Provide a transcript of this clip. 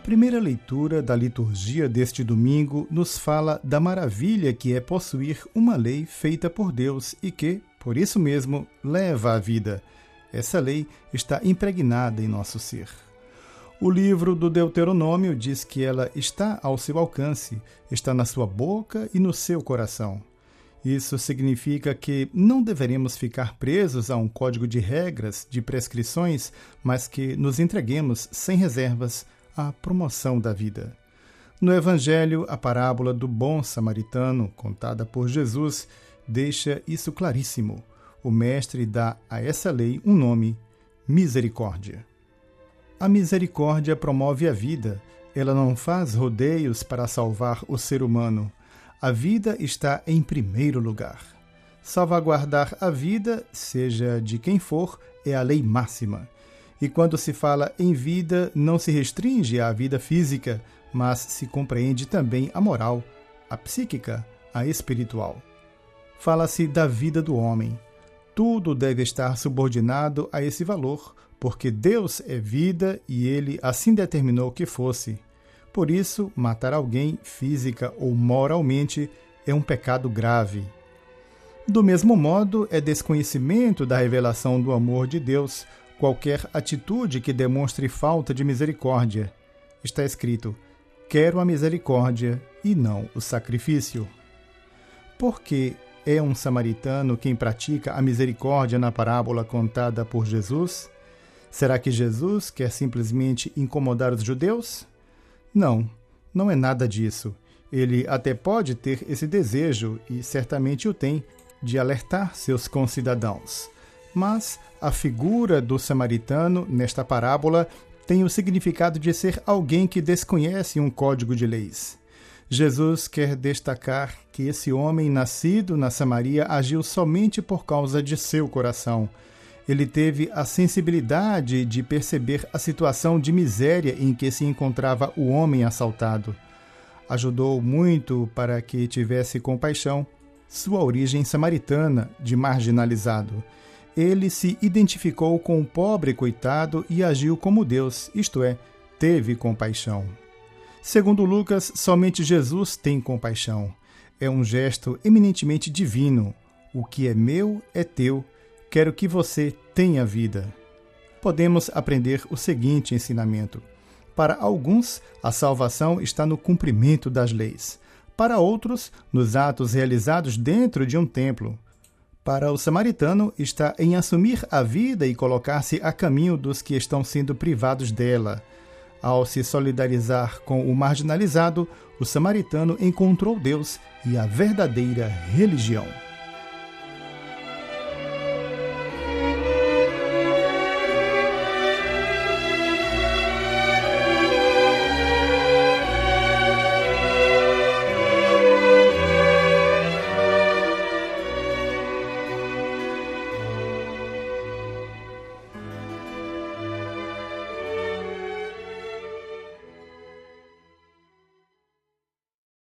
primeira leitura da liturgia deste domingo nos fala da maravilha que é possuir uma lei feita por Deus e que, por isso mesmo, leva à vida. Essa lei está impregnada em nosso ser. O livro do Deuteronômio diz que ela está ao seu alcance, está na sua boca e no seu coração. Isso significa que não deveremos ficar presos a um código de regras, de prescrições, mas que nos entreguemos sem reservas à promoção da vida. No Evangelho, a parábola do bom samaritano, contada por Jesus, deixa isso claríssimo. O Mestre dá a essa lei um nome: misericórdia. A misericórdia promove a vida. Ela não faz rodeios para salvar o ser humano. A vida está em primeiro lugar. Salvaguardar a vida, seja de quem for, é a lei máxima. E quando se fala em vida, não se restringe à vida física, mas se compreende também a moral, a psíquica, a espiritual. Fala-se da vida do homem. Tudo deve estar subordinado a esse valor, porque Deus é vida e ele assim determinou que fosse. Por isso, matar alguém física ou moralmente é um pecado grave. Do mesmo modo, é desconhecimento da revelação do amor de Deus qualquer atitude que demonstre falta de misericórdia. Está escrito: Quero a misericórdia e não o sacrifício. Porque é um samaritano quem pratica a misericórdia na parábola contada por Jesus? Será que Jesus quer simplesmente incomodar os judeus? Não, não é nada disso. Ele até pode ter esse desejo, e certamente o tem, de alertar seus concidadãos. Mas a figura do samaritano, nesta parábola, tem o significado de ser alguém que desconhece um código de leis. Jesus quer destacar que esse homem nascido na Samaria agiu somente por causa de seu coração ele teve a sensibilidade de perceber a situação de miséria em que se encontrava o homem assaltado. Ajudou muito para que tivesse compaixão sua origem samaritana de marginalizado. Ele se identificou com o pobre coitado e agiu como Deus, isto é, teve compaixão. Segundo Lucas, somente Jesus tem compaixão. É um gesto eminentemente divino. O que é meu é teu Quero que você tenha vida. Podemos aprender o seguinte ensinamento: para alguns, a salvação está no cumprimento das leis. Para outros, nos atos realizados dentro de um templo. Para o samaritano, está em assumir a vida e colocar-se a caminho dos que estão sendo privados dela. Ao se solidarizar com o marginalizado, o samaritano encontrou Deus e a verdadeira religião.